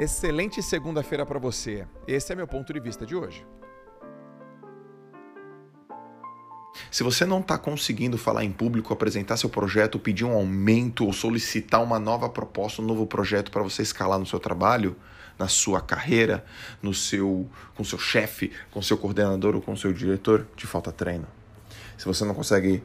Excelente segunda-feira para você. Esse é meu ponto de vista de hoje. Se você não está conseguindo falar em público, apresentar seu projeto, pedir um aumento ou solicitar uma nova proposta, um novo projeto para você escalar no seu trabalho, na sua carreira, no seu, com seu chefe, com seu coordenador ou com seu diretor, te falta treino. Se você não consegue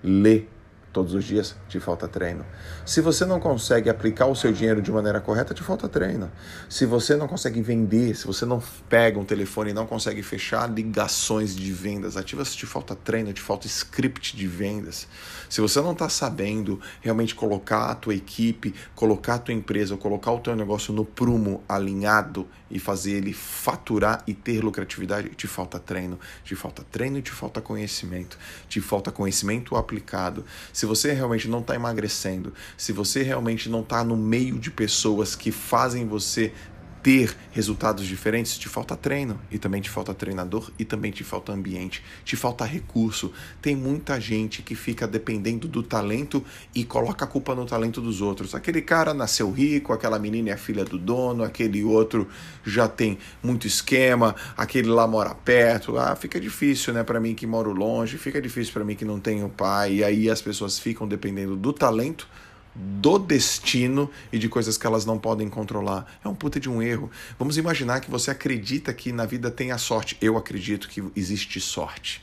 ler todos os dias, te falta treino. Se você não consegue aplicar o seu dinheiro de maneira correta, te falta treino. Se você não consegue vender, se você não pega um telefone e não consegue fechar ligações de vendas ativas, te falta treino, te falta script de vendas. Se você não está sabendo realmente colocar a tua equipe, colocar a tua empresa, colocar o teu negócio no prumo alinhado e fazer ele faturar e ter lucratividade, te falta treino, te falta treino e te falta conhecimento, te falta conhecimento aplicado se você realmente não está emagrecendo, se você realmente não está no meio de pessoas que fazem você ter resultados diferentes, te falta treino e também te falta treinador e também te falta ambiente, te falta recurso. Tem muita gente que fica dependendo do talento e coloca a culpa no talento dos outros. Aquele cara nasceu rico, aquela menina é filha do dono, aquele outro já tem muito esquema, aquele lá mora perto. Ah, fica difícil, né, para mim que moro longe, fica difícil para mim que não tenho pai. E aí as pessoas ficam dependendo do talento do destino e de coisas que elas não podem controlar. É um puta de um erro. Vamos imaginar que você acredita que na vida tem a sorte. Eu acredito que existe sorte.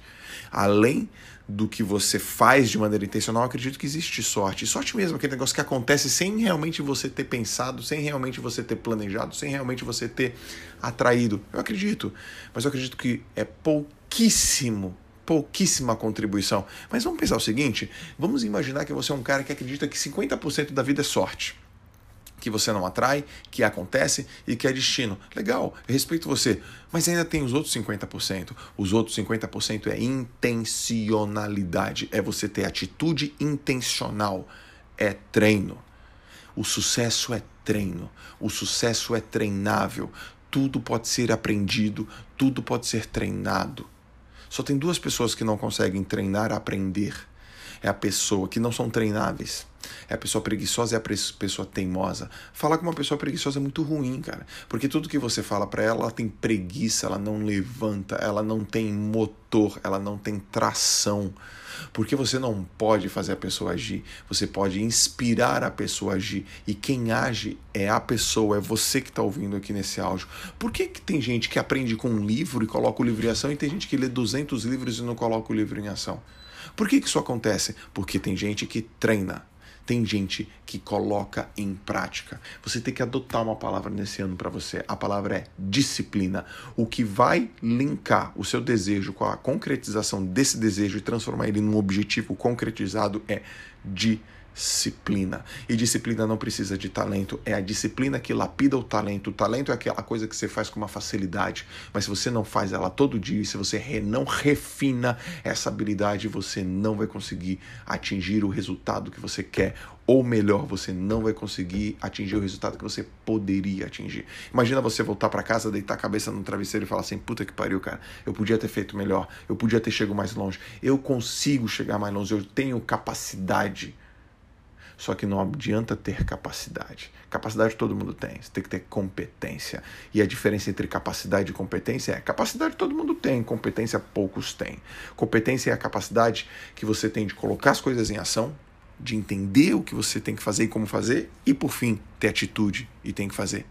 Além do que você faz de maneira intencional, acredito que existe sorte. E sorte mesmo, aquele negócio que acontece sem realmente você ter pensado, sem realmente você ter planejado, sem realmente você ter atraído. Eu acredito. Mas eu acredito que é pouquíssimo pouquíssima contribuição. Mas vamos pensar o seguinte: vamos imaginar que você é um cara que acredita que 50% da vida é sorte. Que você não atrai, que acontece e que é destino. Legal, respeito você. Mas ainda tem os outros 50%. Os outros 50% é intencionalidade. É você ter atitude intencional. É treino. O sucesso é treino. O sucesso é treinável. Tudo pode ser aprendido, tudo pode ser treinado. Só tem duas pessoas que não conseguem treinar aprender. É a pessoa que não são treináveis. É a pessoa preguiçosa e a pessoa teimosa. Falar com uma pessoa preguiçosa é muito ruim, cara. Porque tudo que você fala para ela, ela tem preguiça, ela não levanta, ela não tem motor, ela não tem tração. Porque você não pode fazer a pessoa agir, você pode inspirar a pessoa a agir. E quem age é a pessoa, é você que está ouvindo aqui nesse áudio. Por que, que tem gente que aprende com um livro e coloca o livro em ação e tem gente que lê 200 livros e não coloca o livro em ação? Por que, que isso acontece? Porque tem gente que treina tem gente que coloca em prática. Você tem que adotar uma palavra nesse ano para você. A palavra é disciplina. O que vai linkar o seu desejo com a concretização desse desejo e transformar ele num objetivo concretizado é disciplina disciplina. E disciplina não precisa de talento, é a disciplina que lapida o talento. O talento é aquela coisa que você faz com uma facilidade, mas se você não faz ela todo dia, se você não refina essa habilidade, você não vai conseguir atingir o resultado que você quer, ou melhor, você não vai conseguir atingir o resultado que você poderia atingir. Imagina você voltar para casa, deitar a cabeça no travesseiro e falar assim: puta que pariu, cara, eu podia ter feito melhor, eu podia ter chegado mais longe, eu consigo chegar mais longe, eu tenho capacidade. Só que não adianta ter capacidade. Capacidade todo mundo tem, você tem que ter competência. E a diferença entre capacidade e competência é: capacidade todo mundo tem, competência poucos têm. Competência é a capacidade que você tem de colocar as coisas em ação, de entender o que você tem que fazer e como fazer, e por fim, ter atitude e tem que fazer.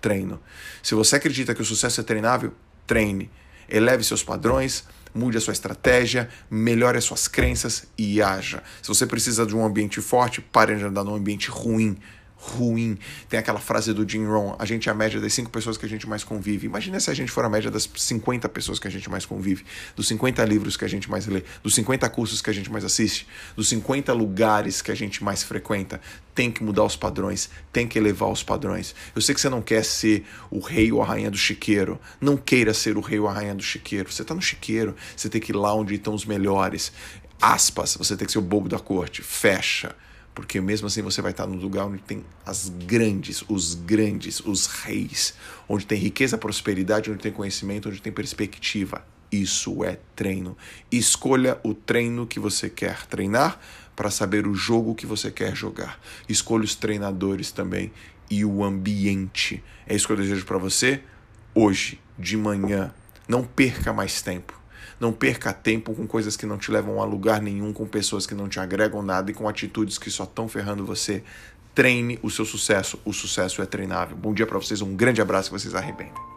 Treino. Se você acredita que o sucesso é treinável, treine. Eleve seus padrões, mude a sua estratégia, melhore as suas crenças e haja. Se você precisa de um ambiente forte, pare de andar num ambiente ruim ruim. Tem aquela frase do Jim Rohn, a gente é a média das cinco pessoas que a gente mais convive. Imagina se a gente for a média das 50 pessoas que a gente mais convive, dos 50 livros que a gente mais lê, dos 50 cursos que a gente mais assiste, dos 50 lugares que a gente mais frequenta. Tem que mudar os padrões, tem que elevar os padrões. Eu sei que você não quer ser o rei ou a rainha do chiqueiro. Não queira ser o rei ou a rainha do chiqueiro. Você está no chiqueiro, você tem que ir lá onde estão os melhores. Aspas, você tem que ser o bobo da corte. Fecha porque mesmo assim você vai estar no lugar onde tem as grandes, os grandes, os reis, onde tem riqueza, prosperidade, onde tem conhecimento, onde tem perspectiva. Isso é treino. Escolha o treino que você quer treinar para saber o jogo que você quer jogar. Escolha os treinadores também e o ambiente. É isso que eu desejo para você hoje, de manhã. Não perca mais tempo. Não perca tempo com coisas que não te levam a lugar nenhum, com pessoas que não te agregam nada e com atitudes que só estão ferrando você. Treine o seu sucesso. O sucesso é treinável. Bom dia para vocês, um grande abraço e vocês arrebentem.